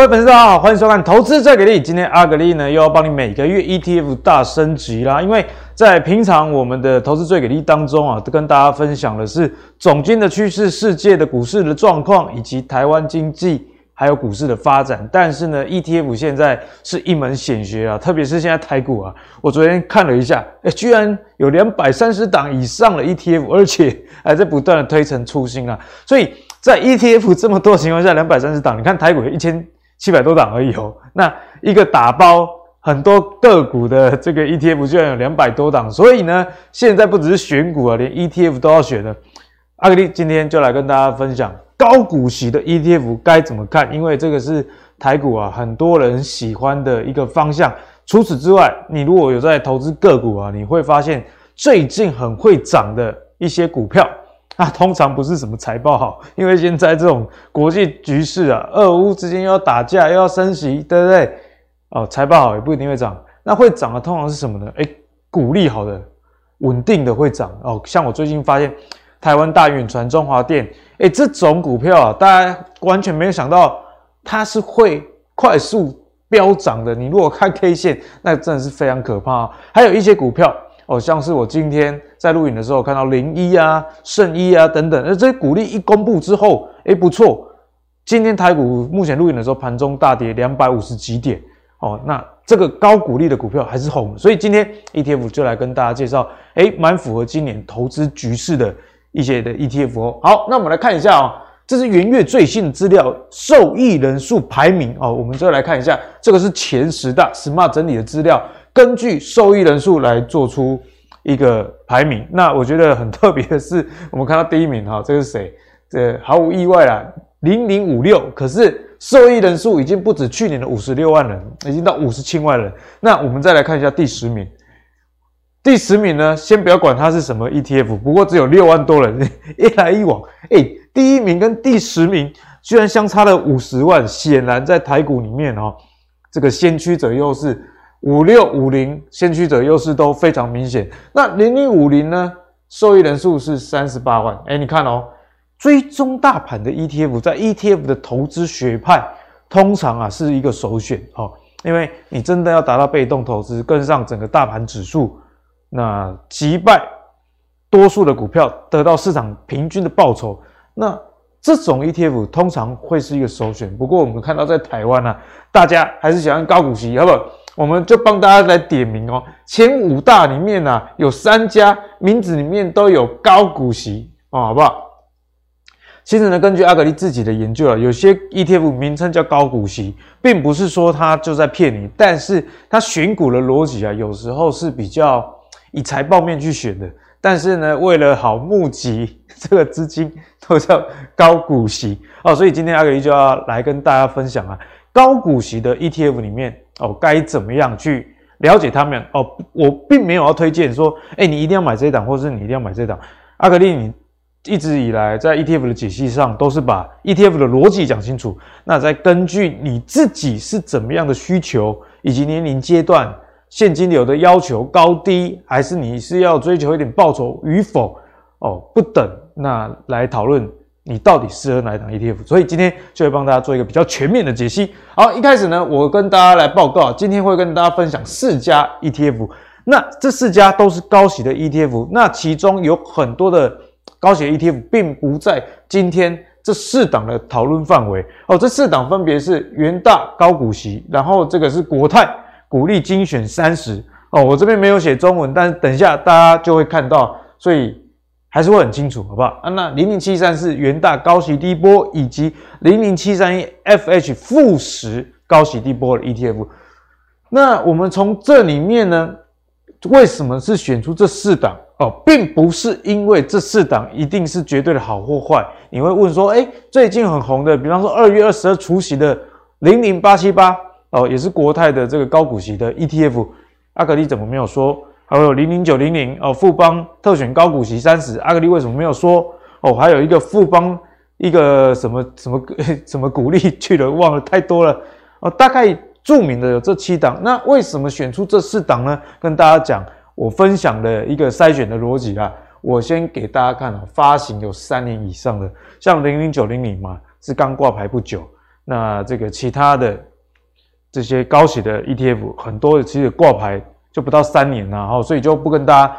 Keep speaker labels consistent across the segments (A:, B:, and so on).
A: 各位粉丝大家好，欢迎收看《投资最给力》。今天阿格力呢又要帮你每个月 ETF 大升级啦。因为在平常我们的《投资最给力》当中啊，都跟大家分享的是总经的趋势、世界的股市的状况，以及台湾经济还有股市的发展。但是呢，ETF 现在是一门显学啊，特别是现在台股啊，我昨天看了一下，诶居然有两百三十档以上的 ETF，而且还在不断的推陈出新啊。所以在 ETF 这么多情况下，两百三十档，你看台股一千。七百多档而已哦，那一个打包很多个股的这个 ETF 居然有两百多档，所以呢，现在不只是选股啊，连 ETF 都要选了。阿格力今天就来跟大家分享高股息的 ETF 该怎么看，因为这个是台股啊很多人喜欢的一个方向。除此之外，你如果有在投资个股啊，你会发现最近很会涨的一些股票。那通常不是什么财报好，因为现在这种国际局势啊，俄乌之间又要打架，又要升息，对不对？哦，财报好也不一定会涨。那会涨的通常是什么呢？诶，股利好的、稳定的会涨哦。像我最近发现，台湾大远传、中华电，诶，这种股票啊，大家完全没有想到它是会快速飙涨的。你如果看 K 线，那真的是非常可怕啊。还有一些股票。哦，像是我今天在录影的时候看到零一啊、圣一啊等等，那这些股利一公布之后，诶不错。今天台股目前录影的时候盘中大跌两百五十几点，哦，那这个高股利的股票还是红，所以今天 ETF 就来跟大家介绍，诶蛮符合今年投资局势的一些的 ETF 哦。好，那我们来看一下哦，这是元月最新的资料，受益人数排名哦，我们就来看一下，这个是前十大 Smart 整理的资料。根据受益人数来做出一个排名，那我觉得很特别的是，我们看到第一名哈，这个是谁？这毫无意外啦，零零五六。可是受益人数已经不止去年的五十六万人，已经到五十七万人。那我们再来看一下第十名，第十名呢，先不要管它是什么 ETF，不过只有六万多人，一来一往，哎，第一名跟第十名居然相差了五十万，显然在台股里面哈，这个先驱者优势。五六五零先驱者优势都非常明显。那零零五零呢？受益人数是三十八万。哎，你看哦，追踪大盘的 ETF，在 ETF 的投资学派，通常啊是一个首选哦，因为你真的要达到被动投资，跟上整个大盘指数，那击败多数的股票，得到市场平均的报酬，那这种 ETF 通常会是一个首选。不过我们看到在台湾啊，大家还是喜欢高股息，好不好？我们就帮大家来点名哦，前五大里面呢、啊，有三家名字里面都有高股息哦，好不好？其实呢，根据阿格力自己的研究啊，有些 ETF 名称叫高股息，并不是说它就在骗你，但是它选股的逻辑啊，有时候是比较以财报面去选的。但是呢，为了好募集 这个资金，都叫高股息哦，所以今天阿格力就要来跟大家分享啊，高股息的 ETF 里面。哦，该怎么样去了解他们？哦，我并没有要推荐说，哎，你一定要买这一档，或者是你一定要买这档。阿格力，你一直以来在 ETF 的解析上，都是把 ETF 的逻辑讲清楚。那再根据你自己是怎么样的需求，以及年龄阶段、现金流的要求高低，还是你是要追求一点报酬与否？哦，不等，那来讨论。你到底适合哪一档 ETF？所以今天就会帮大家做一个比较全面的解析。好，一开始呢，我跟大家来报告，今天会跟大家分享四家 ETF。那这四家都是高息的 ETF。那其中有很多的高息的 ETF 并不在今天这四档的讨论范围。哦，这四档分别是元大高股息，然后这个是国泰股利精选三十。哦，我这边没有写中文，但是等一下大家就会看到，所以。还是会很清楚，好不好？啊，那零零七三是元大高息低波，以及零零七三一 FH 负十高息低波的 ETF。那我们从这里面呢，为什么是选出这四档？哦，并不是因为这四档一定是绝对的好或坏。你会问说，诶，最近很红的，比方说二月二十二除息的零零八七八，哦，也是国泰的这个高股息的 ETF。阿格力怎么没有说？还有零零九零零哦，富邦特选高股息三十，阿格力为什么没有说哦？还有一个富邦一个什么什么 什么股利去了，忘了太多了哦。大概著名的有这七档，那为什么选出这四档呢？跟大家讲，我分享的一个筛选的逻辑啊。我先给大家看哦，发行有三年以上的，像零零九零零嘛，是刚挂牌不久。那这个其他的这些高息的 ETF 很多其实挂牌就不到三年了哈，所以就不跟大家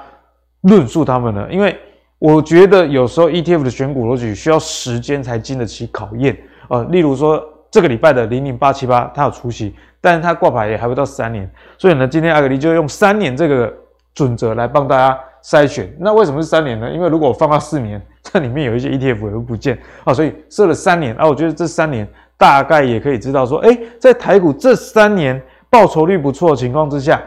A: 论述他们了，因为我觉得有时候 ETF 的选股逻辑需要时间才经得起考验呃。例如说这个礼拜的零零八七八，它有出息，但是它挂牌也还不到三年，所以呢，今天阿格力就用三年这个准则来帮大家筛选。那为什么是三年呢？因为如果我放到四年，这里面有一些 ETF 也会不见啊，所以设了三年啊。我觉得这三年大概也可以知道说，诶，在台股这三年报酬率不错的情况之下，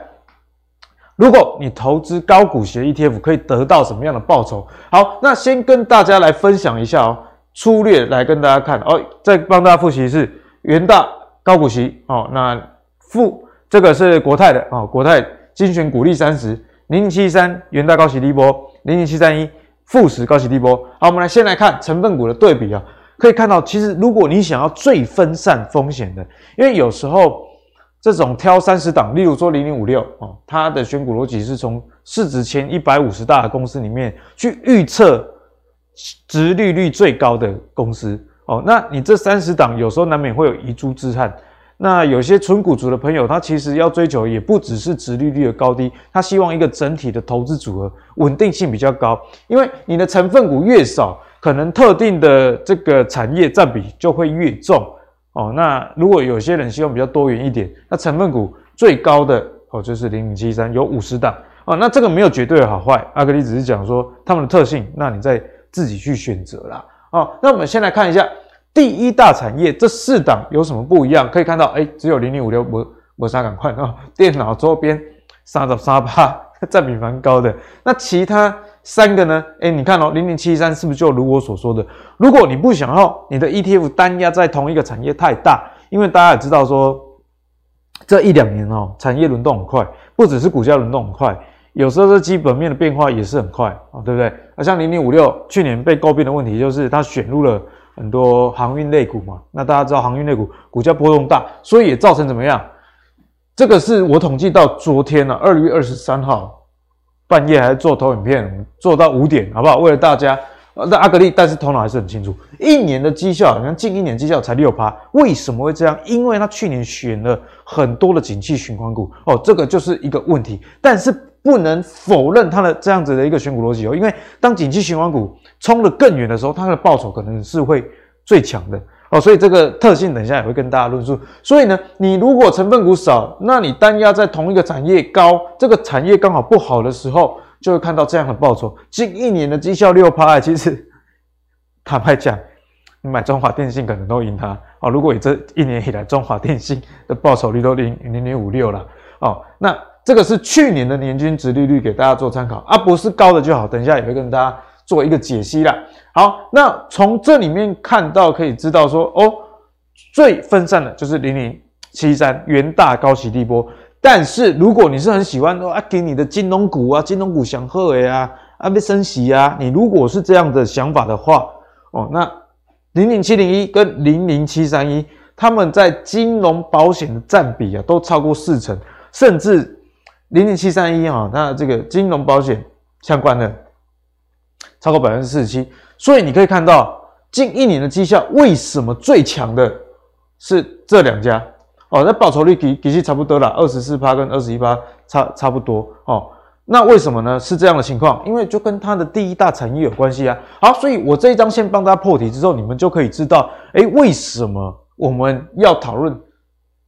A: 如果你投资高股息 ETF，可以得到什么样的报酬？好，那先跟大家来分享一下哦，粗略来跟大家看哦，再帮大家复习是元大高股息哦，那富这个是国泰的哦，国泰精选股利三十零零七三元大高息低波零零七三一。富时高息低波，好，我们来先来看成分股的对比啊，可以看到，其实如果你想要最分散风险的，因为有时候这种挑三十档，例如说零零五六哦，它的选股逻辑是从市值前一百五十大的公司里面去预测值利率最高的公司哦，那你这三十档有时候难免会有遗珠之憾。那有些纯股族的朋友，他其实要追求也不只是值利率的高低，他希望一个整体的投资组合稳定性比较高。因为你的成分股越少，可能特定的这个产业占比就会越重哦。那如果有些人希望比较多元一点，那成分股最高的哦就是零零七三，有五十档哦。那这个没有绝对的好坏，阿格力只是讲说他们的特性，那你再自己去选择啦。哦，那我们先来看一下。第一大产业这四档有什么不一样？可以看到，哎，只有零零五六没没啥赶快啊。电脑周边三十三八，占比蛮高的。那其他三个呢？哎，你看哦，零零七三是不是就如我所说的？如果你不想要你的 ETF 单压在同一个产业太大，因为大家也知道说，这一两年哦，产业轮动很快，不只是股价轮动很快，有时候这基本面的变化也是很快啊，对不对？那像零零五六去年被诟病的问题就是它选入了。很多航运类股嘛，那大家知道航运类股股价波动大，所以也造成怎么样？这个是我统计到昨天呢、啊，二月二十三号半夜还做投影片，做到五点，好不好？为了大家，那阿格力，但是头脑还是很清楚，一年的绩效，你看近一年绩效才六趴，为什么会这样？因为他去年选了很多的景气循环股，哦，这个就是一个问题，但是。不能否认它的这样子的一个选股逻辑哦，因为当景气循环股冲得更远的时候，它的报酬可能是会最强的哦，所以这个特性等一下也会跟大家论述。所以呢，你如果成分股少，那你单压在同一个产业高，这个产业刚好不好的时候，就会看到这样的报酬。近一年的绩效六趴，其实 坦白讲，你买中华电信可能都赢它哦。如果你这一年以来中华电信的报酬率都零零点五六了哦，那。这个是去年的年均殖利率，给大家做参考啊，不是高的就好。等一下也会跟大家做一个解析啦。好，那从这里面看到可以知道说，哦，最分散的就是零零七三元大高息低波。但是如果你是很喜欢说啊，给你的金融股啊，金融股祥贺呀，啊被升息啊，你如果是这样的想法的话，哦，那零零七零一跟零零七三一，他们在金融保险的占比啊，都超过四成，甚至。零零七三一啊，那这个金融保险相关的超过百分之四十七，所以你可以看到近一年的绩效为什么最强的是这两家哦？那报酬率其其实差不多啦，二十四趴跟二十一趴差差不多哦。那为什么呢？是这样的情况，因为就跟它的第一大产业有关系啊。好，所以我这一张先帮大家破题之后，你们就可以知道，诶，为什么我们要讨论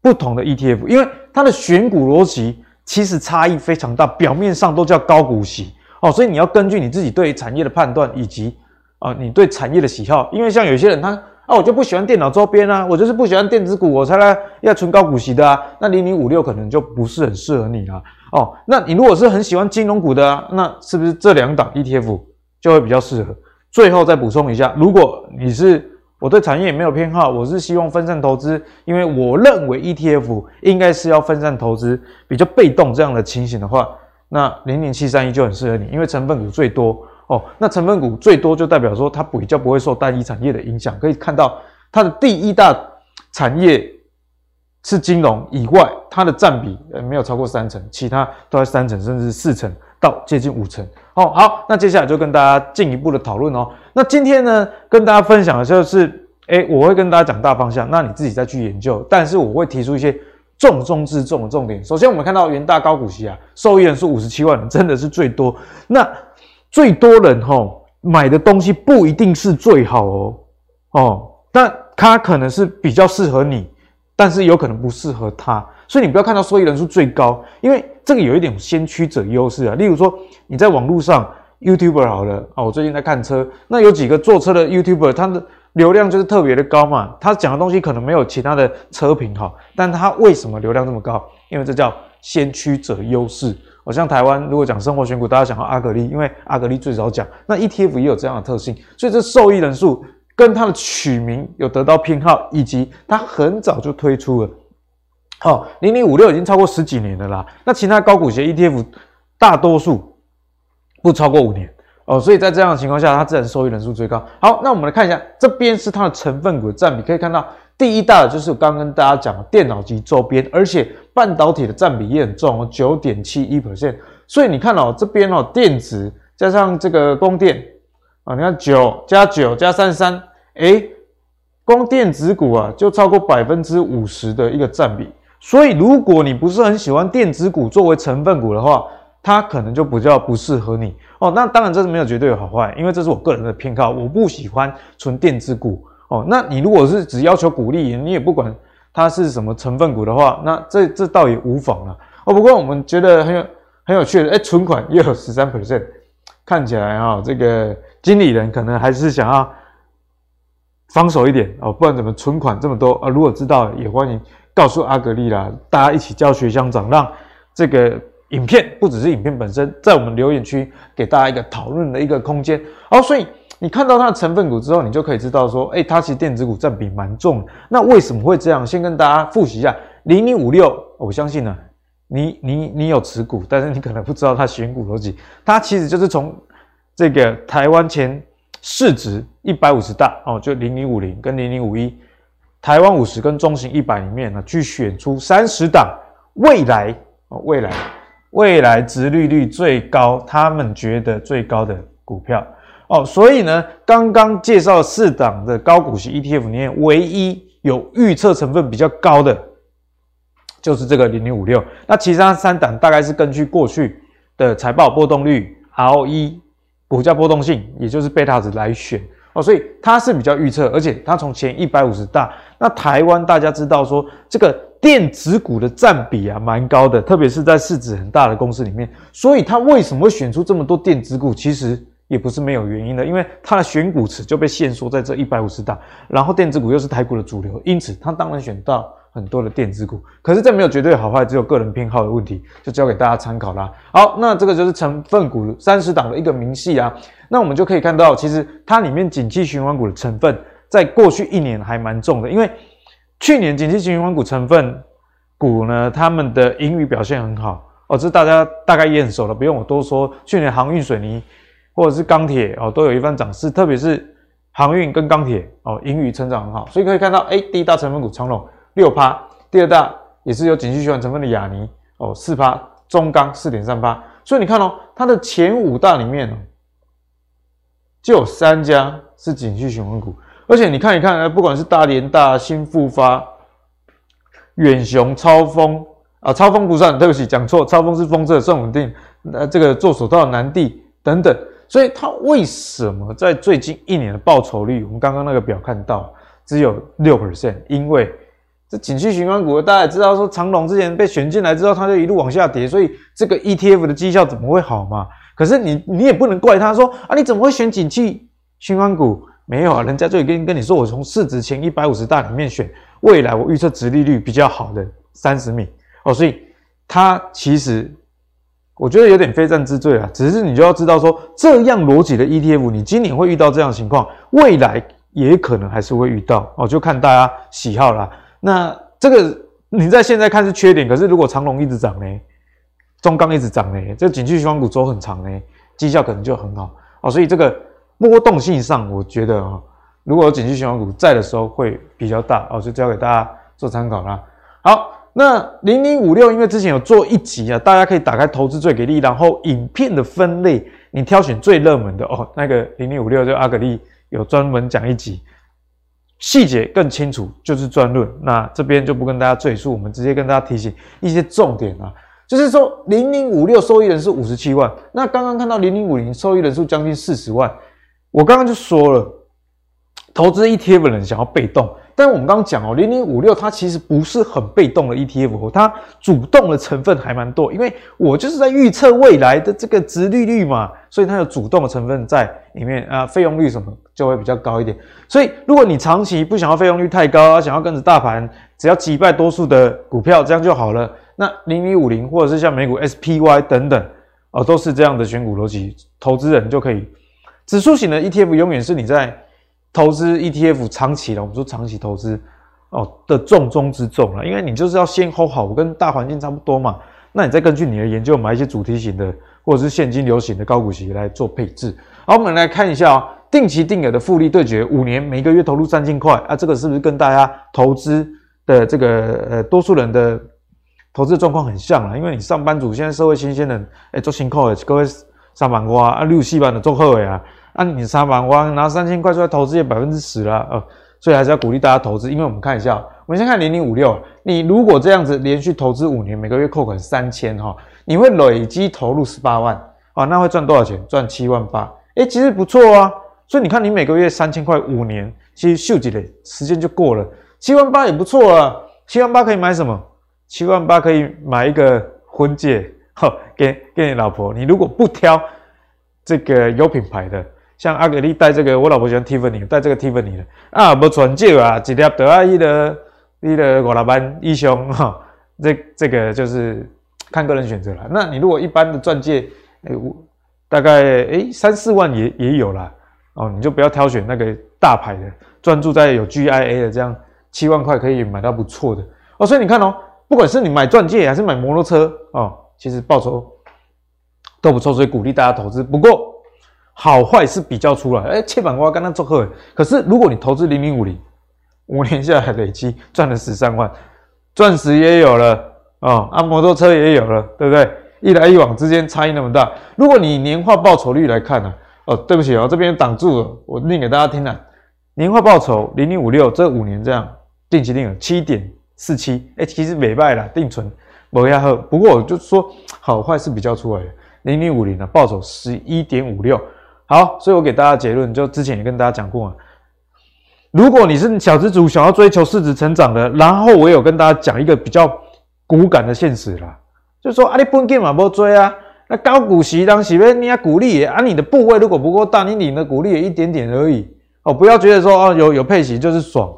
A: 不同的 ETF？因为它的选股逻辑。其实差异非常大，表面上都叫高股息哦，所以你要根据你自己对产业的判断，以及啊、你对产业的喜好，因为像有些人他啊我就不喜欢电脑周边啊，我就是不喜欢电子股，我才来要存高股息的啊，那零零五六可能就不是很适合你啊哦，那你如果是很喜欢金融股的啊，那是不是这两档 ETF 就会比较适合？最后再补充一下，如果你是。我对产业也没有偏好，我是希望分散投资，因为我认为 ETF 应该是要分散投资，比较被动这样的情形的话，那零零七三一就很适合你，因为成分股最多哦。那成分股最多就代表说它比较不会受单一产业的影响，可以看到它的第一大产业是金融以外，它的占比呃没有超过三成，其他都在三成甚至四成到接近五成哦。好，那接下来就跟大家进一步的讨论哦。那今天呢，跟大家分享的就是诶，我会跟大家讲大方向，那你自己再去研究。但是我会提出一些重中之重的重点。首先，我们看到元大高股息啊，受益人数五十七万人，真的是最多。那最多人吼买的东西不一定是最好哦哦，但它可能是比较适合你，但是有可能不适合他。所以你不要看到受益人数最高，因为这个有一点先驱者优势啊。例如说你在网络上 YouTuber 好了啊，我最近在看车，那有几个坐车的 YouTuber，他的流量就是特别的高嘛。他讲的东西可能没有其他的车评好，但他为什么流量这么高？因为这叫先驱者优势。我像台湾如果讲生活选股，大家想到阿格力，因为阿格力最早讲，那 ETF 也有这样的特性，所以这受益人数跟它的取名有得到偏好，以及它很早就推出了。好，零零五六已经超过十几年了啦。那其他高股息 ETF 大多数不超过五年哦，所以在这样的情况下，它自然受益人数最高。好，那我们来看一下，这边是它的成分股的占比，可以看到第一大的就是我刚跟大家讲的电脑及周边，而且半导体的占比也很重哦，九点七一 percent。所以你看哦，这边哦，电子加上这个供电啊，你看九加九加三三，哎，光电子股啊就超过百分之五十的一个占比。所以，如果你不是很喜欢电子股作为成分股的话，它可能就比较不适合你哦。那当然这是没有绝对的好坏，因为这是我个人的偏好，我不喜欢纯电子股哦。那你如果是只要求股利，你也不管它是什么成分股的话，那这这倒也无妨了哦。不过我们觉得很有很有趣的，哎，存款也有十三 percent，看起来啊、哦，这个经理人可能还是想要防守一点哦，不然怎么存款这么多啊？如果知道也欢迎。告诉阿格力啦，大家一起教学相长，让这个影片不只是影片本身，在我们留言区给大家一个讨论的一个空间。好，所以你看到它的成分股之后，你就可以知道说，哎，它其实电子股占比蛮重。那为什么会这样？先跟大家复习一下，零零五六，我相信呢，你你你有持股，但是你可能不知道它选股逻辑。它其实就是从这个台湾前市值一百五十大哦，就零零五零跟零零五一。台湾五十跟中型一百里面呢，去选出三十档未来哦，未来未来殖利率最高，他们觉得最高的股票哦，所以呢，刚刚介绍四档的高股息 ETF 里面，唯一有预测成分比较高的，就是这个零零五六。那其他三档大概是根据过去的财报波动率、ROE、股价波动性，也就是贝塔值来选。哦，所以它是比较预测，而且它从前一百五十大，那台湾大家知道说这个电子股的占比啊蛮高的，特别是在市值很大的公司里面，所以它为什么会选出这么多电子股？其实也不是没有原因的，因为它的选股池就被限缩在这一百五十大，然后电子股又是台股的主流，因此它当然选到。很多的电子股，可是这没有绝对好坏，只有个人偏好的问题，就交给大家参考啦。好，那这个就是成分股三十档的一个明细啊。那我们就可以看到，其实它里面景气循环股的成分，在过去一年还蛮重的，因为去年景气循环股成分股呢，他们的盈余表现很好哦，这大家大概也很熟了，不用我多说。去年航运、水泥或者是钢铁哦，都有一番涨势，特别是航运跟钢铁哦，盈余成长很好，所以可以看到，哎，第一大成分股长荣。六趴，第二大也是有景气循环成分的亚泥哦，四趴，中钢四点三趴，所以你看哦，它的前五大里面哦，就有三家是景气循环股，而且你看一看，不管是大连大、新复发、远雄、超丰啊，超丰不算，对不起，讲错，超丰是封测算稳定，呃，这个做手套的南帝等等，所以它为什么在最近一年的报酬率，我们刚刚那个表看到只有六 percent，因为这景气循环股，大家也知道，说长隆之前被选进来之后，它就一路往下跌，所以这个 ETF 的绩效怎么会好嘛？可是你你也不能怪他说啊，你怎么会选景气循环股？没有啊，人家就已经跟你说，我从市值前一百五十大里面选未来我预测殖利率比较好的三十米哦，所以它其实我觉得有点非战之罪啊。只是你就要知道说，这样逻辑的 ETF，你今年会遇到这样的情况，未来也可能还是会遇到哦，就看大家喜好啦。那这个你在现在看是缺点，可是如果长龙一直涨呢，中钢一直涨呢，这景气循环股走很长呢，绩效可能就很好哦。所以这个波动性上，我觉得啊，如果有景气循环股在的时候会比较大哦，就交给大家做参考啦。好，那零零五六，因为之前有做一集啊，大家可以打开投资最给力，然后影片的分类，你挑选最热门的哦。那个零零五六就阿格力有专门讲一集。细节更清楚就是专论。那这边就不跟大家赘述，我们直接跟大家提醒一些重点啊，就是说零零五六受益人数五十七万，那刚刚看到零零五零受益人数将近四十万，我刚刚就说了，投资 ETF 的人想要被动。但我们刚刚讲哦，零零五六它其实不是很被动的 ETF，它主动的成分还蛮多，因为我就是在预测未来的这个殖利率嘛，所以它有主动的成分在里面啊，费用率什么就会比较高一点。所以如果你长期不想要费用率太高，想要跟着大盘，只要击败多数的股票这样就好了，那零零五零或者是像美股 SPY 等等哦，都是这样的选股逻辑，投资人就可以。指数型的 ETF 永远是你在。投资 ETF 长期的，我们说长期投资哦的重中之重了，因为你就是要先 hold 好，我跟大环境差不多嘛。那你再根据你的研究买一些主题型的或者是现金流型的高股息来做配置。好，我们来看一下、哦，定期定额的复利对决，五年每个月投入三千块啊，这个是不是跟大家投资的这个呃多数人的投资状况很像了？因为你上班族现在社会新鲜人哎做辛苦的，各位上班瓜啊六七班的做好的啊。那、啊、你三万万拿三千块出来投资也百分之十了，呃，所以还是要鼓励大家投资。因为我们看一下，我们先看零零五六，你如果这样子连续投资五年，每个月扣款三千哈，你会累积投入十八万啊，那会赚多少钱？赚七万八，诶，其实不错啊。所以你看，你每个月三千块，五年其实秀几嘞，时间就过了，七万八也不错啊。七万八可以买什么？七万八可以买一个婚戒，哈，给给你老婆。你如果不挑这个有品牌的。像阿格力戴这个，我老婆喜欢 Tiffany，戴这个 Tiffany 的啊，不传旧啊，一粒得啊，伊的，伊的五老板一胸哈，这这个就是看个人选择了。那你如果一般的钻戒，哎，大概哎三四万也也有啦。哦，你就不要挑选那个大牌的，专注在有 GIA 的，这样七万块可以买到不错的哦。所以你看哦，不管是你买钻戒还是买摩托车哦，其实报酬都不错，所以鼓励大家投资。不过。好坏是比较出来，哎，切板瓜刚刚做客，可是如果你投资零零五零，五年下来累积赚了十三万，钻石也有了哦，啊，摩托车也有了，对不对？一来一往之间差异那么大，如果你年化报酬率来看呢、哦，对不起哦，这边挡住了，我念给大家听了，年化报酬零零五六这五年这样定期定额七点四七，哎，其实美败了，定存没下喝，不过我就说好坏是比较出来的，零零五零的报酬十一点五六。好，所以我给大家结论，就之前也跟大家讲过啊。如果你是小资族，想要追求市值成长的，然后我有跟大家讲一个比较骨感的现实啦，就是说啊，你本金嘛不追啊，那高股息当时你要股利啊，你的部位如果不够大，你领的股利也一点点而已哦，不要觉得说哦有有配息就是爽，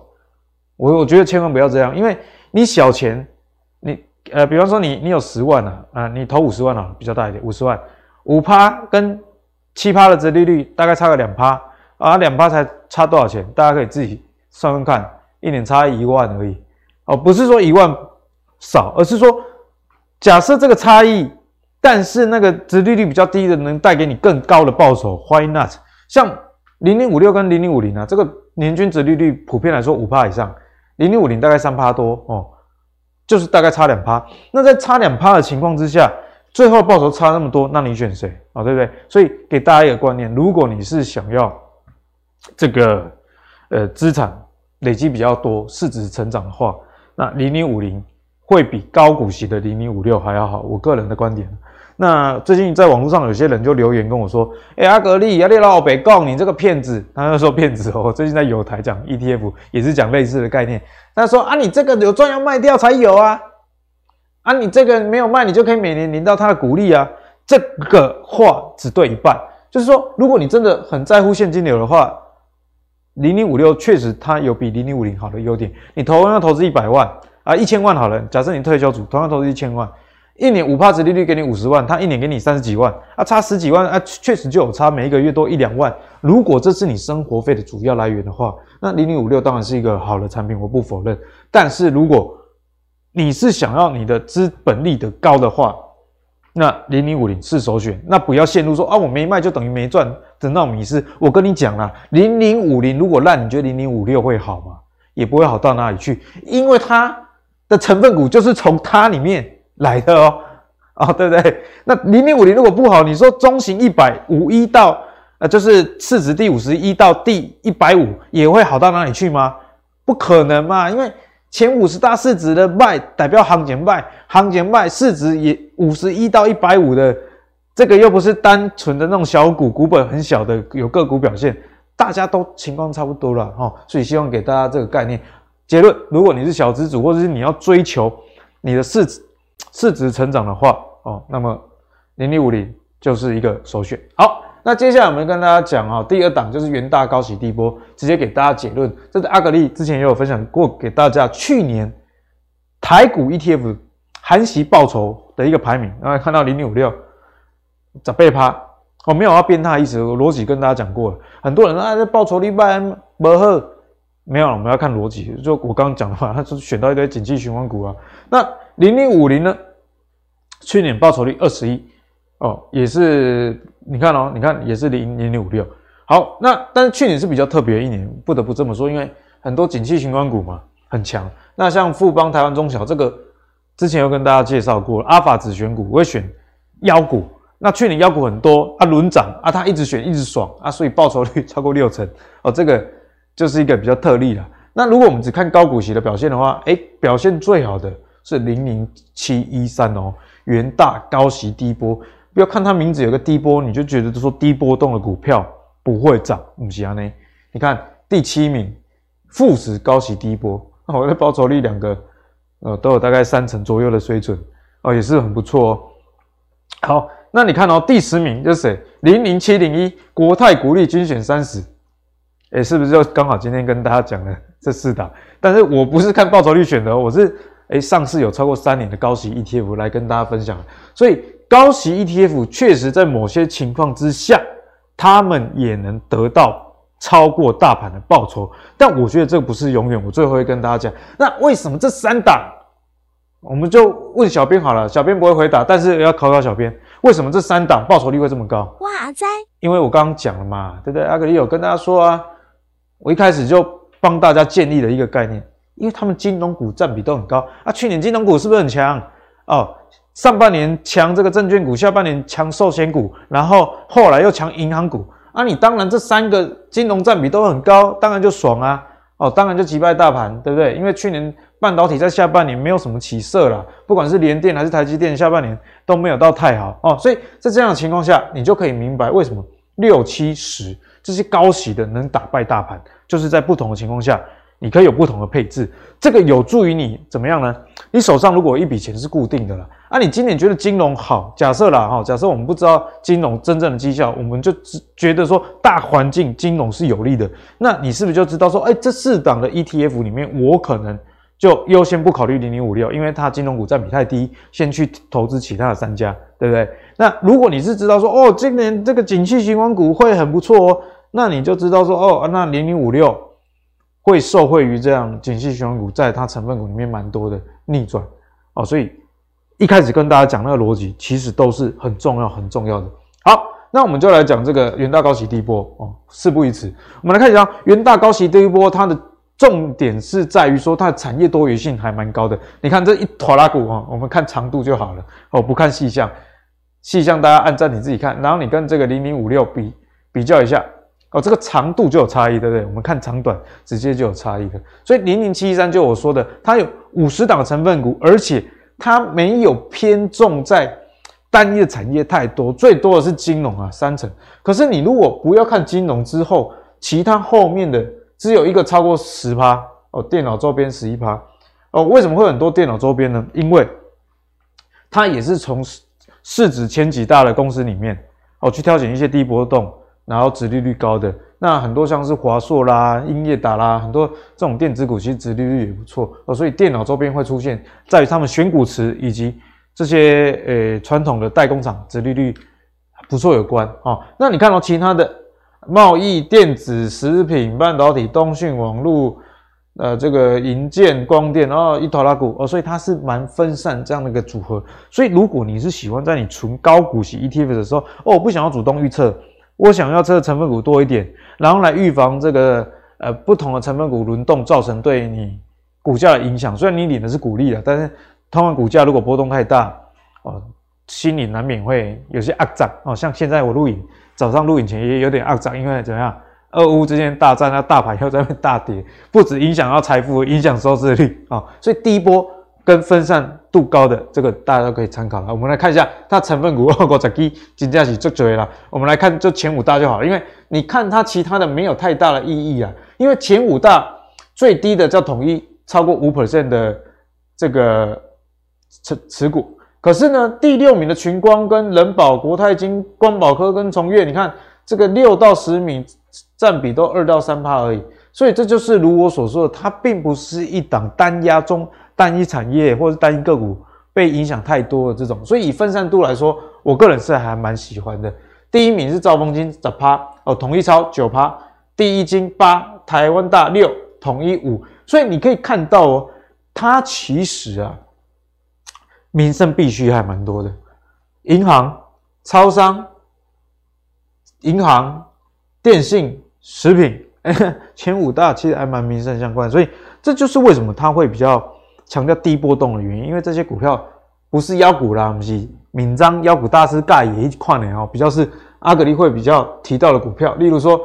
A: 我我觉得千万不要这样，因为你小钱，你呃，比方说你你有十万啊，啊，你投五十万啊，比较大一点，五十万，五趴跟。七趴的殖利率大概差个两趴啊，两趴才差多少钱？大家可以自己算算看，一年差一万而已哦，不是说一万少，而是说假设这个差异，但是那个殖利率比较低的能带给你更高的报酬，Why not？像零零五六跟零零五零啊，这个年均殖利率普遍来说五趴以上，零零五零大概三趴多哦，就是大概差两趴。那在差两趴的情况之下。最后报酬差那么多，那你选谁啊？对不对？所以给大家一个观念：如果你是想要这个呃资产累积比较多、市值成长的话，那零零五零会比高股息的零零五六还要好。我个人的观点。那最近在网络上有些人就留言跟我说：“哎，阿格力，阿力老北告你这个骗子。”他就说骗子哦。最近在有台讲 ETF 也是讲类似的概念。他说：“啊，你这个有赚要卖掉才有啊。”啊，你这个没有卖，你就可以每年领到他的股利啊。这个话只对一半，就是说，如果你真的很在乎现金流的话，零零五六确实它有比零零五零好的优点。你同样投资一百万啊，一千万好了，假设你退休组，同样投资一千万，一年五趴殖利率给你五十万，他一年给你三十几万啊，差十几万啊，确实就有差，每一个月多一两万。如果这是你生活费的主要来源的话，那零零五六当然是一个好的产品，我不否认。但是如果你是想要你的资本利得高的话，那零零五零是首选。那不要陷入说啊，我没卖就等于没赚的那种迷思。我跟你讲啦，零零五零如果烂，你觉得零零五六会好吗？也不会好到哪里去，因为它的成分股就是从它里面来的哦，哦，对不对？那零零五零如果不好，你说中型一百五一到呃，就是市值第五十一到第一百五也会好到哪里去吗？不可能嘛，因为前五十大市值的卖代表行情卖，行情卖市值也五十一到一百五的，这个又不是单纯的那种小股，股本很小的有个股表现，大家都情况差不多了哈，所以希望给大家这个概念。结论：如果你是小资主，或者是你要追求你的市值市值成长的话，哦，那么零零五零就是一个首选。好。那接下来我们跟大家讲啊，第二档就是元大高息低波，直接给大家结论。这是阿格力之前也有分享过给大家，去年台股 ETF 含息报酬的一个排名。然后看到零零五六十八趴，我没有要变态意思，逻辑跟大家讲过了。很多人啊，这报酬率不不好，没有，我们要看逻辑。就我刚刚讲的话，他是选到一堆景气循环股啊。那零零五零呢？去年报酬率二十一。哦，也是，你看哦，你看也是零零零五六，好，那但是去年是比较特别的一年，不得不这么说，因为很多景气循环股嘛很强。那像富邦台湾中小这个，之前有跟大家介绍过，阿法指选股我会选妖股，那去年妖股很多啊轮涨啊，他一直选一直爽啊，所以报酬率超过六成哦，这个就是一个比较特例了。那如果我们只看高股息的表现的话，诶，表现最好的是零零七一三哦，元大高息低波。不要看它名字有个低波，你就觉得说低波动的股票不会涨，不是啊？呢？你看第七名，富时高息低波，我的报酬率两个，呃，都有大概三成左右的水准，哦，也是很不错哦。好，那你看哦，第十名就是谁？零零七零一国泰股利均选三十，诶，是不是就刚好今天跟大家讲的 这四档？但是我不是看报酬率选的，我是诶上市有超过三年的高息 ETF 来跟大家分享，所以。高息 ETF 确实在某些情况之下，他们也能得到超过大盘的报酬，但我觉得这不是永远。我最后会跟大家讲，那为什么这三档，我们就问小编好了，小编不会回答，但是要考考小编，为什么这三档报酬率会这么高？哇塞！因为我刚刚讲了嘛，对不对？阿格里有跟大家说啊，我一开始就帮大家建立了一个概念，因为他们金融股占比都很高啊，去年金融股是不是很强哦？上半年抢这个证券股，下半年抢寿险股，然后后来又抢银行股啊！你当然这三个金融占比都很高，当然就爽啊！哦，当然就击败大盘，对不对？因为去年半导体在下半年没有什么起色啦，不管是联电还是台积电，下半年都没有到太好哦。所以在这样的情况下，你就可以明白为什么六七十这些高息的能打败大盘，就是在不同的情况下。你可以有不同的配置，这个有助于你怎么样呢？你手上如果一笔钱是固定的了，啊，你今年觉得金融好，假设啦哈，假设我们不知道金融真正的绩效，我们就只觉得说大环境金融是有利的，那你是不是就知道说，哎，这四档的 ETF 里面，我可能就优先不考虑零零五六，因为它金融股占比太低，先去投资其他的三家，对不对？那如果你是知道说，哦，今年这个景气循环股会很不错哦，那你就知道说，哦，那零零五六。会受惠于这样景气循环股，在它成分股里面蛮多的逆转哦，所以一开始跟大家讲那个逻辑，其实都是很重要很重要的。好，那我们就来讲这个元大高息低波哦。事不宜迟，我们来看一下元大高息低波，它的重点是在于说它的产业多元性还蛮高的。你看这一坨拉股啊，我们看长度就好了哦，不看细项，细项大家按暂停自己看，然后你跟这个零零五六比比较一下。哦，这个长度就有差异，对不对？我们看长短，直接就有差异的。所以零零七一三就我说的，它有五十档成分股，而且它没有偏重在单一的产业太多，最多的是金融啊，三成。可是你如果不要看金融之后，其他后面的只有一个超过十趴哦，电脑周边十一趴哦。为什么会很多电脑周边呢？因为它也是从市值前几大的公司里面哦去挑选一些低波动。然后殖利率高的那很多像是华硕啦、英业达啦，很多这种电子股其实殖利率也不错哦，所以电脑周边会出现在于他们选股池以及这些呃传统的代工厂殖利率不错有关哦。那你看到其他的贸易、电子、食品、半导体、通讯、网络，呃，这个银建、光电然后，一拖拉股哦，所以它是蛮分散这样的一个组合。所以如果你是喜欢在你存高股息 ETF 的时候哦，我不想要主动预测。我想要这个成分股多一点，然后来预防这个呃不同的成分股轮动造成对你股价的影响。虽然你领的是股利了，但是通常股价如果波动太大，哦，心里难免会有些压涨哦。像现在我录影，早上录影前也有点压涨，因为怎么样？俄乌之间大战，那大盘又在那大跌，不止影响到财富，影响收视率啊、哦。所以第一波跟分散度高的这个大家都可以参考了。我们来看一下它成分股，我这支金价是最追了。我们来看就前五大就好，因为你看它其他的没有太大的意义啊。因为前五大最低的叫统一，超过五 percent 的这个持持股。可是呢，第六名的群光跟人保、国泰金、光宝科跟崇越，你看这个六到十名占比都二到三趴而已，所以这就是如我所说的，它并不是一档单压中单一产业或者单一个股被影响太多的这种，所以以分散度来说，我个人是还蛮喜欢的。第一名是兆丰金十趴哦，统一超九趴，第一金八，台湾大六，统一五，所以你可以看到哦，它其实啊。民生必需还蛮多的，银行、超商、银行、电信、食品，前五大其实还蛮民生相关，所以这就是为什么它会比较强调低波动的原因，因为这些股票不是妖股啦，不是闽漳妖股大师盖也一块呢哦，比较是阿格力会比较提到的股票，例如说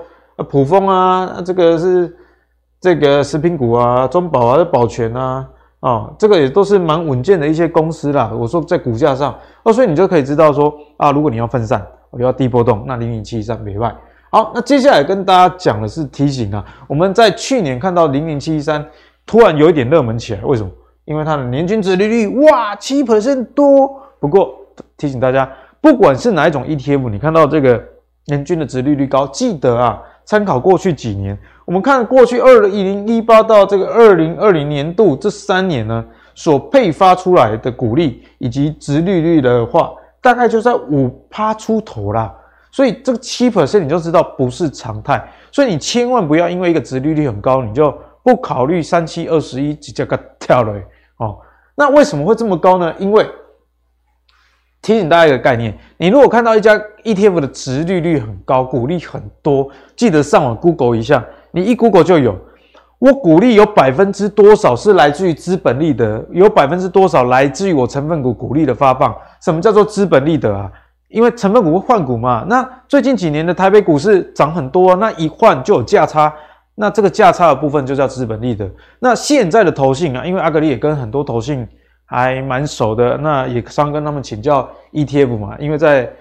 A: 普丰啊，这个是这个食品股啊，中保啊，保全啊。哦，这个也都是蛮稳健的一些公司啦。我说在股价上，哦，所以你就可以知道说啊，如果你要分散，我就要低波动，那零零七一三没坏。好，那接下来跟大家讲的是提醒啊，我们在去年看到零零七一三突然有一点热门起来，为什么？因为它的年均殖利率哇七 percent 多。不过提醒大家，不管是哪一种 ETF，你看到这个年均的殖利率高，记得啊，参考过去几年。我们看过去二零一八到这个二零二零年度这三年呢，所配发出来的股利以及殖利率的话，大概就在五趴出头啦。所以这个七 percent 你就知道不是常态。所以你千万不要因为一个殖利率很高，你就不考虑三七二十一直接给跳了哦。那为什么会这么高呢？因为提醒大家一个概念，你如果看到一家 ETF 的殖利率很高，股利很多，记得上网 Google 一下。你一 Google 就有，我股利有百分之多少是来自于资本利得，有百分之多少来自于我成分股股利的发放。什么叫做资本利得啊？因为成分股会换股嘛。那最近几年的台北股市涨很多，那一换就有价差，那这个价差的部分就叫资本利得。那现在的投信啊，因为阿格力也跟很多投信还蛮熟的，那也常跟他们请教 ETF 嘛，因为在。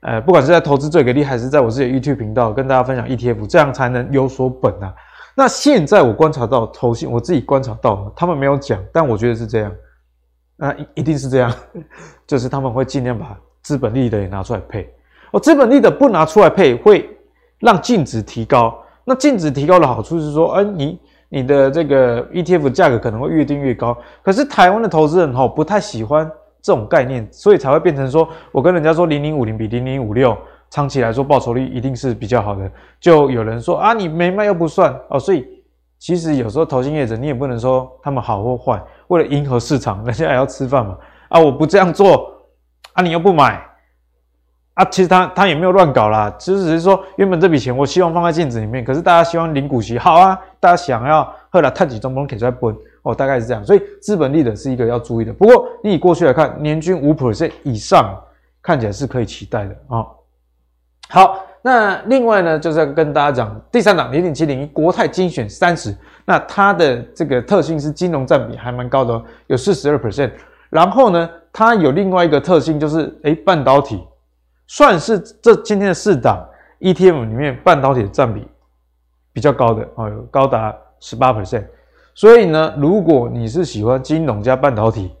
A: 呃，不管是在投资最给力，还是在我自己的 YouTube 频道跟大家分享 ETF，这样才能有所本啊。那现在我观察到投信，我自己观察到，他们没有讲，但我觉得是这样，那一一定是这样，就是他们会尽量把资本利得也拿出来配。哦，资本利得不拿出来配，会让净值提高。那净值提高的好处是说，哎，你你的这个 ETF 价格可能会越定越高。可是台湾的投资人哈，不太喜欢。这种概念，所以才会变成说，我跟人家说零零五零比零零五六长期来说报酬率一定是比较好的。就有人说啊，你没卖又不算哦，所以其实有时候投信业者你也不能说他们好或坏，为了迎合市场，人家还要吃饭嘛啊，我不这样做啊，你又不买啊，其实他他也没有乱搞啦，其实只是说原本这笔钱我希望放在净值里面，可是大家希望领股息，好啊，大家想要后来探几中不能给出来分。哦，大概是这样，所以资本利得是一个要注意的。不过你以过去来看，年均五 percent 以上，看起来是可以期待的啊、哦。好，那另外呢，就是要跟大家讲第三档零点七零一国泰精选三十，那它的这个特性是金融占比还蛮高的，有四十二 percent。然后呢，它有另外一个特性就是，哎，半导体算是这今天的四档 ETF 里面半导体占比比较高的哦，有高达十八 percent。所以呢，如果你是喜欢金融加半导体，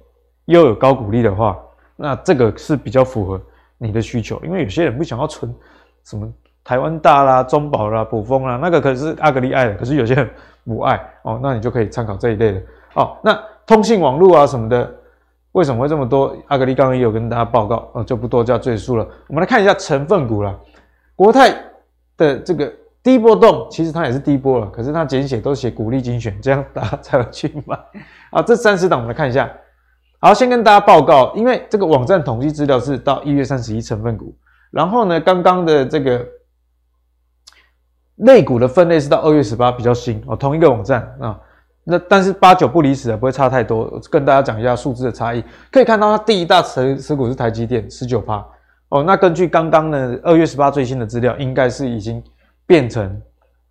A: 又有高股利的话，那这个是比较符合你的需求。因为有些人不想要存什么台湾大啦、中保啦、卜蜂啦，那个可是阿格力爱的，可是有些人不爱哦，那你就可以参考这一类的哦。那通信网络啊什么的，为什么会这么多？阿格力刚刚也有跟大家报告，哦，就不多加赘述了。我们来看一下成分股啦，国泰的这个。低波动其实它也是低波了，可是它简写都写股利精选，这样大家才会去买 啊。这三十档我们来看一下。好，先跟大家报告，因为这个网站统计资料是到一月三十一成分股，然后呢，刚刚的这个类股的分类是到二月十八，比较新哦，同一个网站啊。那但是八九不离十啊，不会差太多。跟大家讲一下数字的差异，可以看到它第一大持持股是台积电十九趴哦。那根据刚刚的二月十八最新的资料，应该是已经。变成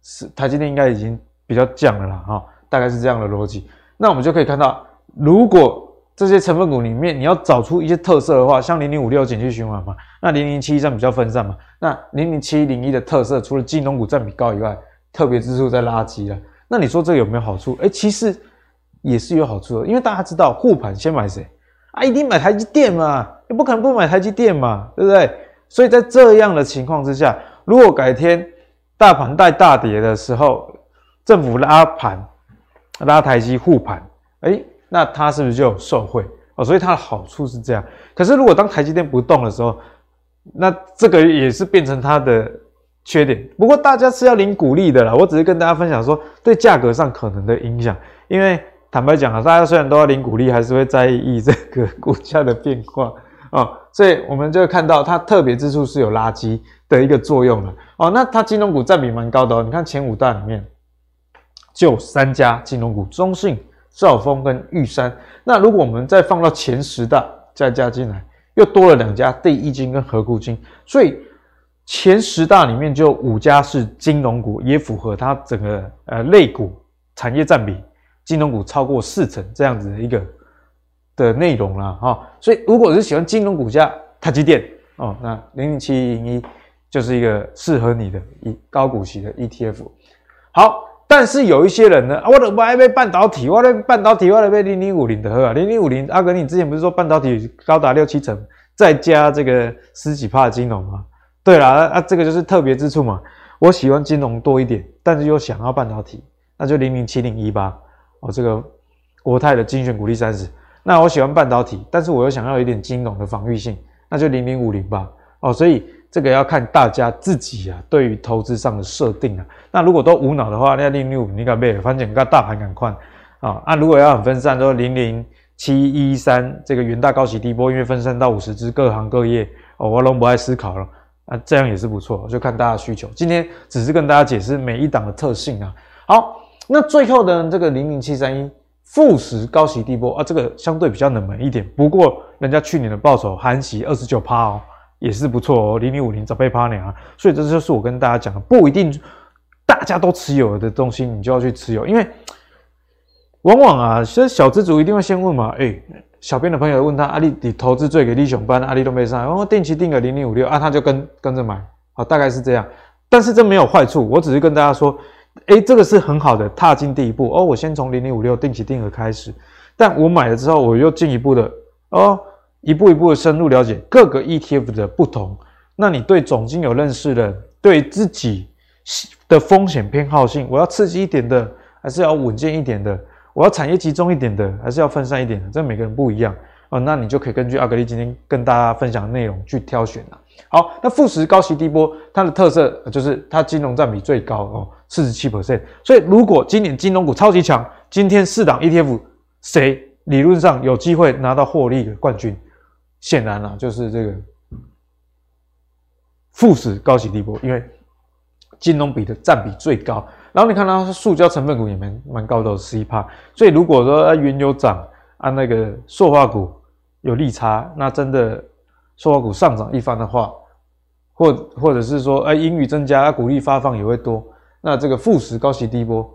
A: 是台积电应该已经比较降了啦，哈，大概是这样的逻辑。那我们就可以看到，如果这些成分股里面你要找出一些特色的话，像零零五六减去循环嘛，那零零七一占比较分散嘛，那零零七零一的特色除了金融股占比高以外，特别之处在垃圾了。那你说这个有没有好处？哎、其实也是有好处的，因为大家知道护盘先买谁啊？一定买台积电嘛，你不可能不买台积电嘛，对不对？所以在这样的情况之下，如果改天大盘带大跌的时候，政府拉盘拉台积护盘，哎，那它是不是就有受惠哦？所以它的好处是这样。可是如果当台积电不动的时候，那这个也是变成它的缺点。不过大家是要领股利的啦，我只是跟大家分享说对价格上可能的影响。因为坦白讲啊，大家虽然都要领股利，还是会在意这个股价的变化。哦，所以我们就看到它特别之处是有垃圾的一个作用了。哦，那它金融股占比蛮高的哦。你看前五大里面就三家金融股：中信、兆丰跟玉山。那如果我们再放到前十大再加进来，又多了两家第一金跟合股金。所以前十大里面就有五家是金融股，也符合它整个呃类股产业占比，金融股超过四成这样子的一个。的内容啦，哈，所以如果是喜欢金融股价，台积电哦，那零零七零一就是一个适合你的一高股息的 ETF。好，但是有一些人呢，啊、我的我还被半导体，我的半导体，我的被零零五零的喝啊，零零五零，阿哥，你之前不是说半导体高达六七成，再加这个十几趴金融吗？对啦，啊，这个就是特别之处嘛。我喜欢金融多一点，但是又想要半导体，那就零零七零一八。哦，这个国泰的精选股利三十。那我喜欢半导体，但是我又想要有一点金融的防御性，那就零零五零吧。哦，所以这个要看大家自己啊，对于投资上的设定啊。那如果都无脑的话，那零零五你敢买？反正你看大盘敢看啊。那如果要很分散，就零零七一三这个元大高息低波，因为分散到五十只各行各业哦，我都不爱思考了啊，这样也是不错，就看大家需求。今天只是跟大家解释每一档的特性啊。好，那最后的这个零零七三一。富时高息低波啊，这个相对比较冷门一点。不过人家去年的报酬含息二十九趴哦，也是不错哦，零零五零早被趴呢。所以这就是我跟大家讲的，不一定大家都持有的东西，你就要去持有，因为往往啊，其实小资族一定会先问嘛，哎，小编的朋友问他，阿里你投资最给力熊班，阿里都没上，然后定期定个零零五六啊，他就跟跟着买，好，大概是这样。但是这没有坏处，我只是跟大家说。哎，这个是很好的踏进第一步哦。我先从零零五六定期定额开始，但我买了之后，我又进一步的哦，一步一步的深入了解各个 ETF 的不同。那你对总经有认识的，对自己的风险偏好性，我要刺激一点的，还是要稳健一点的？我要产业集中一点的，还是要分散一点的？这每个人不一样哦。那你就可以根据阿格力今天跟大家分享的内容去挑选了。好，那富时高息低波，它的特色就是它金融占比最高哦，四十七 percent。所以如果今年金融股超级强，今天四档 ETF 谁理论上有机会拿到获利的冠军？显然啊，就是这个富时高息低波，因为金融比的占比最高。然后你看它塑胶成分股也蛮蛮高的，十一趴。所以如果说原油涨啊，那个塑化股有利差，那真的。塑化股上涨一番的话，或或者是说，哎，盈余增加，啊，股利发放也会多。那这个富时高息低波，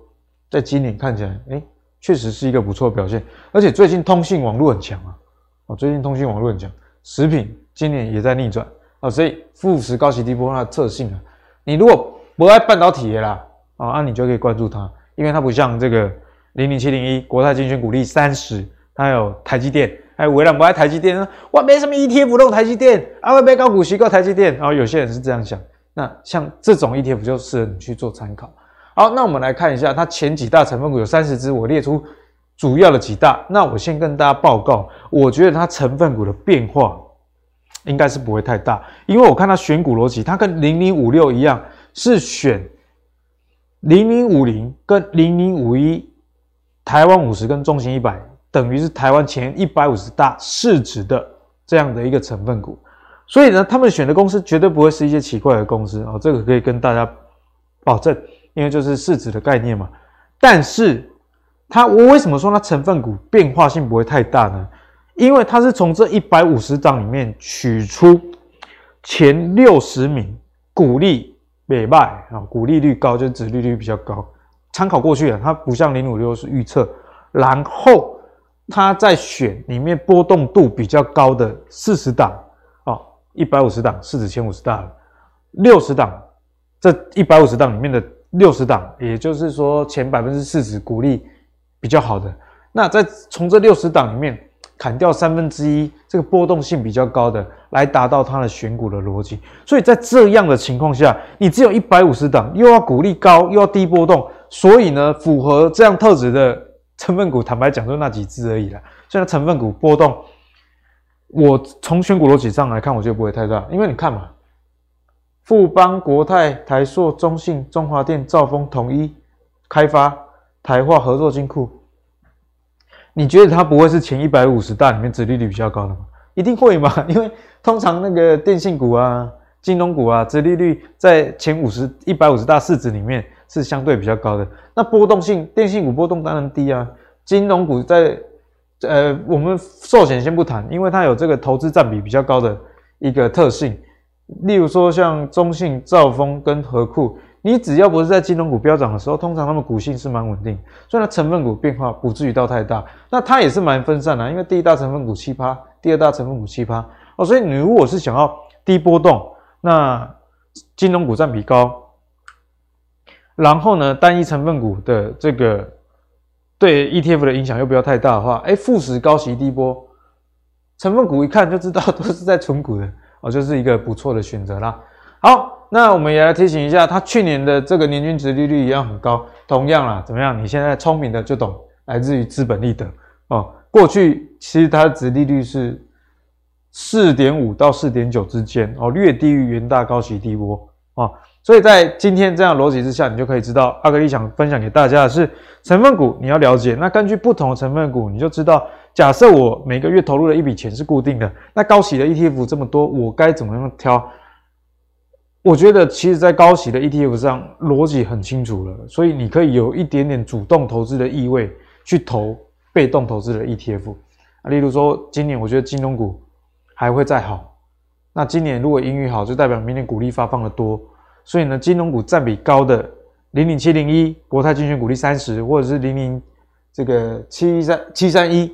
A: 在今年看起来，哎，确实是一个不错表现。而且最近通信网络很强啊，哦，最近通信网络很强，食品今年也在逆转啊，所以富时高息低波它的特性啊，你如果不爱半导体的啦，啊，那你就可以关注它，因为它不像这个零零七零一国泰金选股利三十，它有台积电。哎，为了不爱台积电，我没什么 ETF 弄台积电，啊，我没高股息搞台积电，然后有些人是这样想。那像这种 ETF 就适合你去做参考。好，那我们来看一下，它前几大成分股有三十只，我列出主要的几大。那我先跟大家报告，我觉得它成分股的变化应该是不会太大，因为我看它选股逻辑，它跟零零五六一样，是选零零五零跟零零五一，台湾五十跟中型一百。等于是台湾前一百五十大市值的这样的一个成分股，所以呢，他们选的公司绝对不会是一些奇怪的公司哦，这个可以跟大家保证，因为就是市值的概念嘛。但是它，我为什么说它成分股变化性不会太大呢？因为它是从这一百五十档里面取出前六十名股利美卖啊，股利率高就是殖利率比较高。参考过去啊，它不像零五六是预测，然后它在选里面波动度比较高的四十档啊，一百五十档市值前五十大六十档，这一百五十档里面的六十档，也就是说前百分之四十股利比较好的，那在从这六十档里面砍掉三分之一，这个波动性比较高的，来达到它的选股的逻辑。所以在这样的情况下，你只有一百五十档，又要股利高，又要低波动。所以呢，符合这样特质的成分股，坦白讲，就那几只而已啦。现在成分股波动，我从选股逻辑上来看，我觉得不会太大。因为你看嘛，富邦、国泰、台塑、中信、中华电、兆丰、统一、开发、台化、合作金库，你觉得它不会是前一百五十大里面殖利率比较高的吗？一定会嘛，因为通常那个电信股啊、金融股啊，殖利率在前五十、一百五十大市值里面。是相对比较高的，那波动性电信股波动当然低啊。金融股在，呃，我们寿险先不谈，因为它有这个投资占比比较高的一个特性。例如说像中信、兆丰跟和库，你只要不是在金融股飙涨的时候，通常他们股性是蛮稳定，所以它成分股变化不至于到太大。那它也是蛮分散的，因为第一大成分股七趴，第二大成分股七趴哦，所以你如果是想要低波动，那金融股占比高。然后呢，单一成分股的这个对 ETF 的影响又不要太大的话，哎，富时高息低波，成分股一看就知道 都是在存股的哦，就是一个不错的选择啦。好，那我们也来提醒一下，它去年的这个年均值利率一样很高，同样啦，怎么样？你现在聪明的就懂，来自于资本利得哦。过去其实它的殖利率是四点五到四点九之间哦，略低于元大高息低波啊。所以在今天这样逻辑之下，你就可以知道，阿格力想分享给大家的是成分股，你要了解。那根据不同的成分股，你就知道，假设我每个月投入的一笔钱是固定的，那高息的 ETF 这么多，我该怎么样挑？我觉得，其实，在高息的 ETF 上，逻辑很清楚了，所以你可以有一点点主动投资的意味去投被动投资的 ETF 啊。例如说，今年我觉得金融股还会再好，那今年如果盈余好，就代表明年股利发放的多。所以呢，金融股占比高的零零七零一国泰金选股利三十，或者是零零这个七三七三一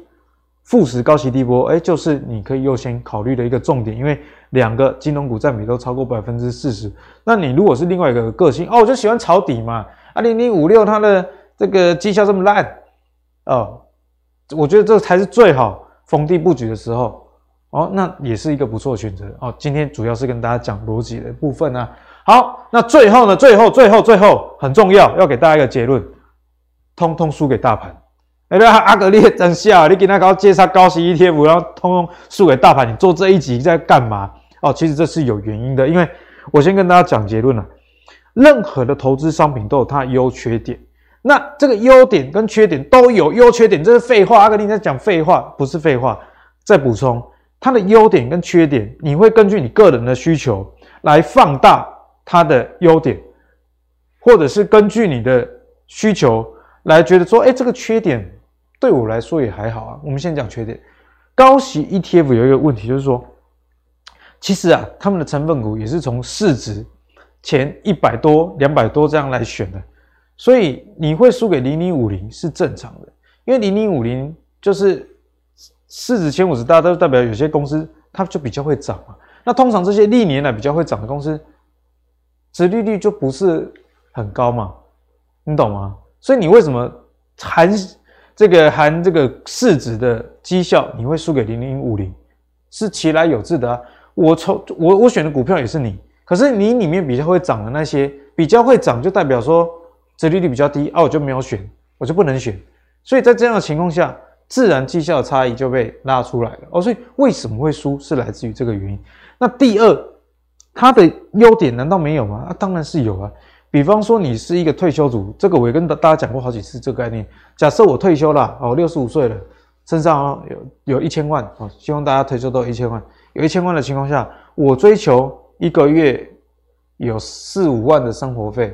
A: 富时高息低波，哎，就是你可以优先考虑的一个重点，因为两个金融股占比都超过百分之四十。那你如果是另外一个个性哦，我就喜欢抄底嘛，啊零零五六它的这个绩效这么烂哦，我觉得这才是最好逢低布局的时候哦，那也是一个不错的选择哦。今天主要是跟大家讲逻辑的部分啊。好，那最后呢？最后，最后，最后很重要，要给大家一个结论：通通输给大盘。哎，阿阿格力等下，你给他搞介绍高息 ETF，然后通通输给大盘。你做这一集在干嘛？哦，其实这是有原因的，因为我先跟大家讲结论了。任何的投资商品都有它的优缺点，那这个优点跟缺点都有优缺点，这是废话。阿格力在讲废话，不是废话。再补充，它的优点跟缺点，你会根据你个人的需求来放大。它的优点，或者是根据你的需求来觉得说，哎，这个缺点对我来说也还好啊。我们先讲缺点，高息 ETF 有一个问题，就是说，其实啊，他们的成分股也是从市值前一百多、两百多这样来选的，所以你会输给零零五零是正常的，因为零零五零就是市值前五十大家，都代表有些公司它就比较会涨嘛。那通常这些历年来比较会涨的公司。殖利率就不是很高嘛，你懂吗？所以你为什么含这个含这个市值的绩效，你会输给零零五零？是其来有自的啊。我从我我选的股票也是你，可是你里面比较会涨的那些，比较会涨就代表说殖利率比较低啊，我就没有选，我就不能选。所以在这样的情况下，自然绩效的差异就被拉出来了哦。所以为什么会输，是来自于这个原因。那第二。它的优点难道没有吗？啊，当然是有啊。比方说，你是一个退休族，这个我也跟大家讲过好几次这个概念。假设我退休了，哦，六十五岁了，身上有有一千万，哦，希望大家退休都有一千万。有一千万的情况下，我追求一个月有四五万的生活费，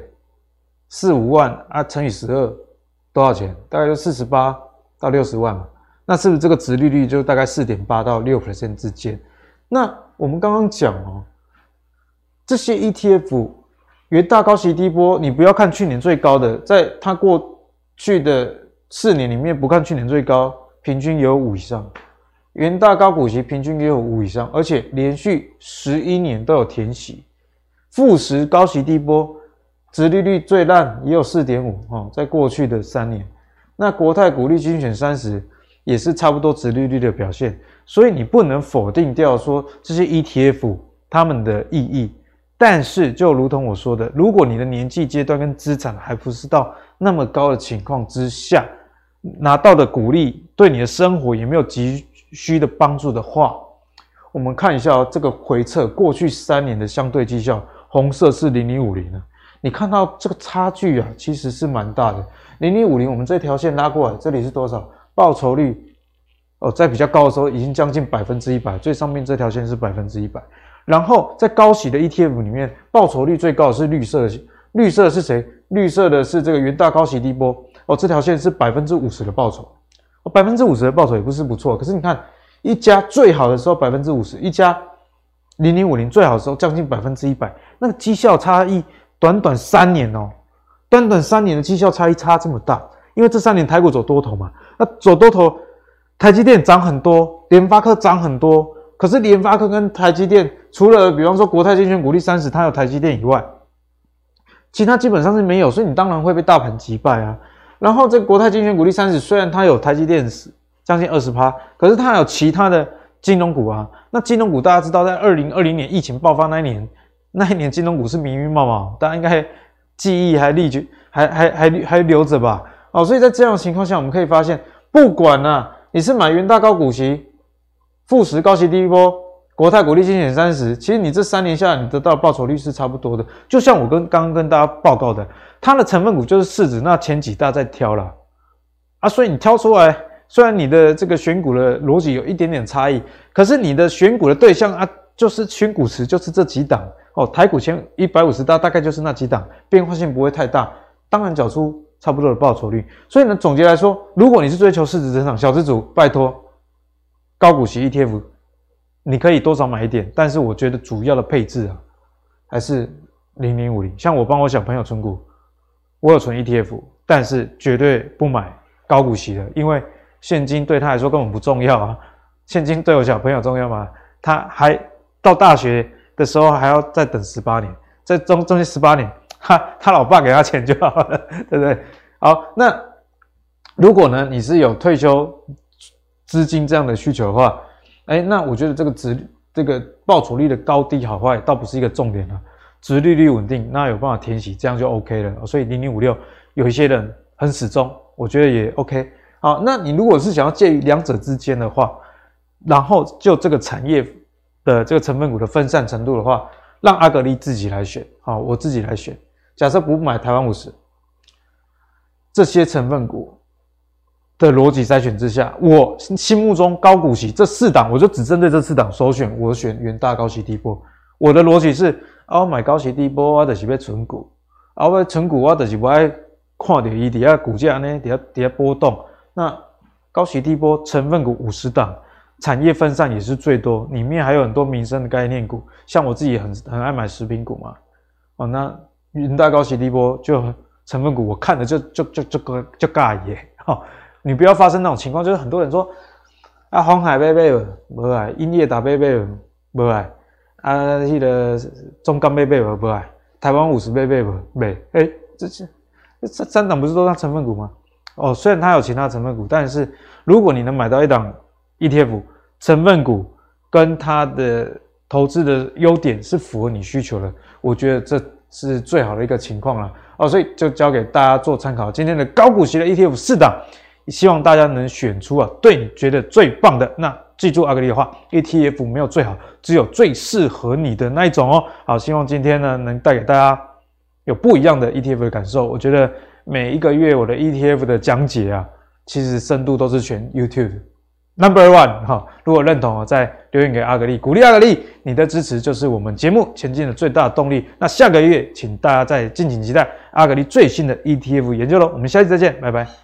A: 四五万啊乘以十二，多少钱？大概就四十八到六十万嘛。那是不是这个值利率就大概四点八到六 percent 之间？那我们刚刚讲哦。这些 ETF 原大高息低波，你不要看去年最高的，在它过去的四年里面，不看去年最高，平均也有五以上。原大高股息平均也有五以上，而且连续十一年都有填息。富时高息低波，殖利率最烂也有四点五哦，在过去的三年。那国泰股利精选三十也是差不多殖利率的表现，所以你不能否定掉说这些 ETF 它们的意义。但是就如同我说的，如果你的年纪阶段跟资产还不是到那么高的情况之下，拿到的股利对你的生活也没有急需的帮助的话，我们看一下这个回撤过去三年的相对绩效，红色是零零五零啊，你看到这个差距啊，其实是蛮大的。零零五零，我们这条线拉过来，这里是多少？报酬率哦，在比较高的时候已经将近百分之一百，最上面这条线是百分之一百。然后在高息的 ETF 里面，报酬率最高的是绿色的，绿色的是谁？绿色的是这个元大高息低波哦，这条线是百分之五十的报酬。百分之五十的报酬也不是不错，可是你看一家最好的时候百分之五十，一家零零五零最好的时候将近百分之一百，那个绩效差异短短三年哦，短短三年的绩效差异差这么大，因为这三年台股走多头嘛，那走多头，台积电涨很多，联发科涨很多，可是联发科跟台积电除了比方说国泰金选股利三十，它有台积电以外，其他基本上是没有，所以你当然会被大盘击败啊。然后这国泰金选股利三十，虽然它有台积电将近二十趴，可是它还有其他的金融股啊。那金融股大家知道，在二零二零年疫情爆发那一年，那一年金融股是明明冒冒，大家应该记忆还历久，还还还还留着吧？哦，所以在这样的情况下，我们可以发现，不管啊，你是买元大高股息、富时高息低波、国泰股利精选三十，其实你这三年下来，你得到报酬率是差不多的。就像我跟刚刚跟大家报告的。它的成分股就是市值那前几大在挑啦，啊，所以你挑出来，虽然你的这个选股的逻辑有一点点差异，可是你的选股的对象啊，就是选股池就是这几档哦，台股前一百五十大大概就是那几档，变化性不会太大，当然缴出差不多的报酬率。所以呢，总结来说，如果你是追求市值增长小资主，拜托高股息 ETF，你可以多少买一点，但是我觉得主要的配置啊，还是零零五零，像我帮我小朋友存股。我有存 ETF，但是绝对不买高股息的，因为现金对他来说根本不重要啊。现金对我小朋友重要吗？他还到大学的时候还要再等十八年，在中中间十八年，他他老爸给他钱就好了，对不对？好，那如果呢，你是有退休资金这样的需求的话，哎，那我觉得这个值这个报酬率的高低好坏倒不是一个重点啊。值利率稳定，那有办法填息，这样就 OK 了。所以零零五六有一些人很死忠，我觉得也 OK。好，那你如果是想要介于两者之间的话，然后就这个产业的这个成分股的分散程度的话，让阿格力自己来选。好，我自己来选。假设不买台湾五十这些成分股的逻辑筛选之下，我心目中高股息这四档，我就只针对这四档首选，我选元大高息低波。我的逻辑是。啊，我买高息低波，我就是要存股。啊，我存股，我就是不爱看到伊底下股价呢，底下底下波动。那高息低波成分股五十档，产业分散也是最多，里面还有很多民生的概念股，像我自己很很爱买食品股嘛。哦，那云大高息低波就成分股，我看着就就就就个就尬耶。哈，你不要发生那种情况，就是很多人说啊，鸿海买买无爱，英业达买买无爱。啊，迄、那个中钢贝贝尔不爱，台湾五十贝贝尔贝，哎，这些这三档不是都是成分股吗？哦，虽然它有其他成分股，但是如果你能买到一档 ETF 成分股，跟它的投资的优点是符合你需求的，我觉得这是最好的一个情况了。哦，所以就交给大家做参考。今天的高股息的 ETF 四档，希望大家能选出啊，对你觉得最棒的那。记住阿格力的话，ETF 没有最好，只有最适合你的那一种哦。好，希望今天呢能带给大家有不一样的 ETF 的感受。我觉得每一个月我的 ETF 的讲解啊，其实深度都是全 YouTube Number One 哈。如果认同啊，再留言给阿格丽，鼓励阿格丽，你的支持就是我们节目前进的最大动力。那下个月，请大家再敬请期待阿格丽最新的 ETF 研究喽。我们下期再见，拜拜。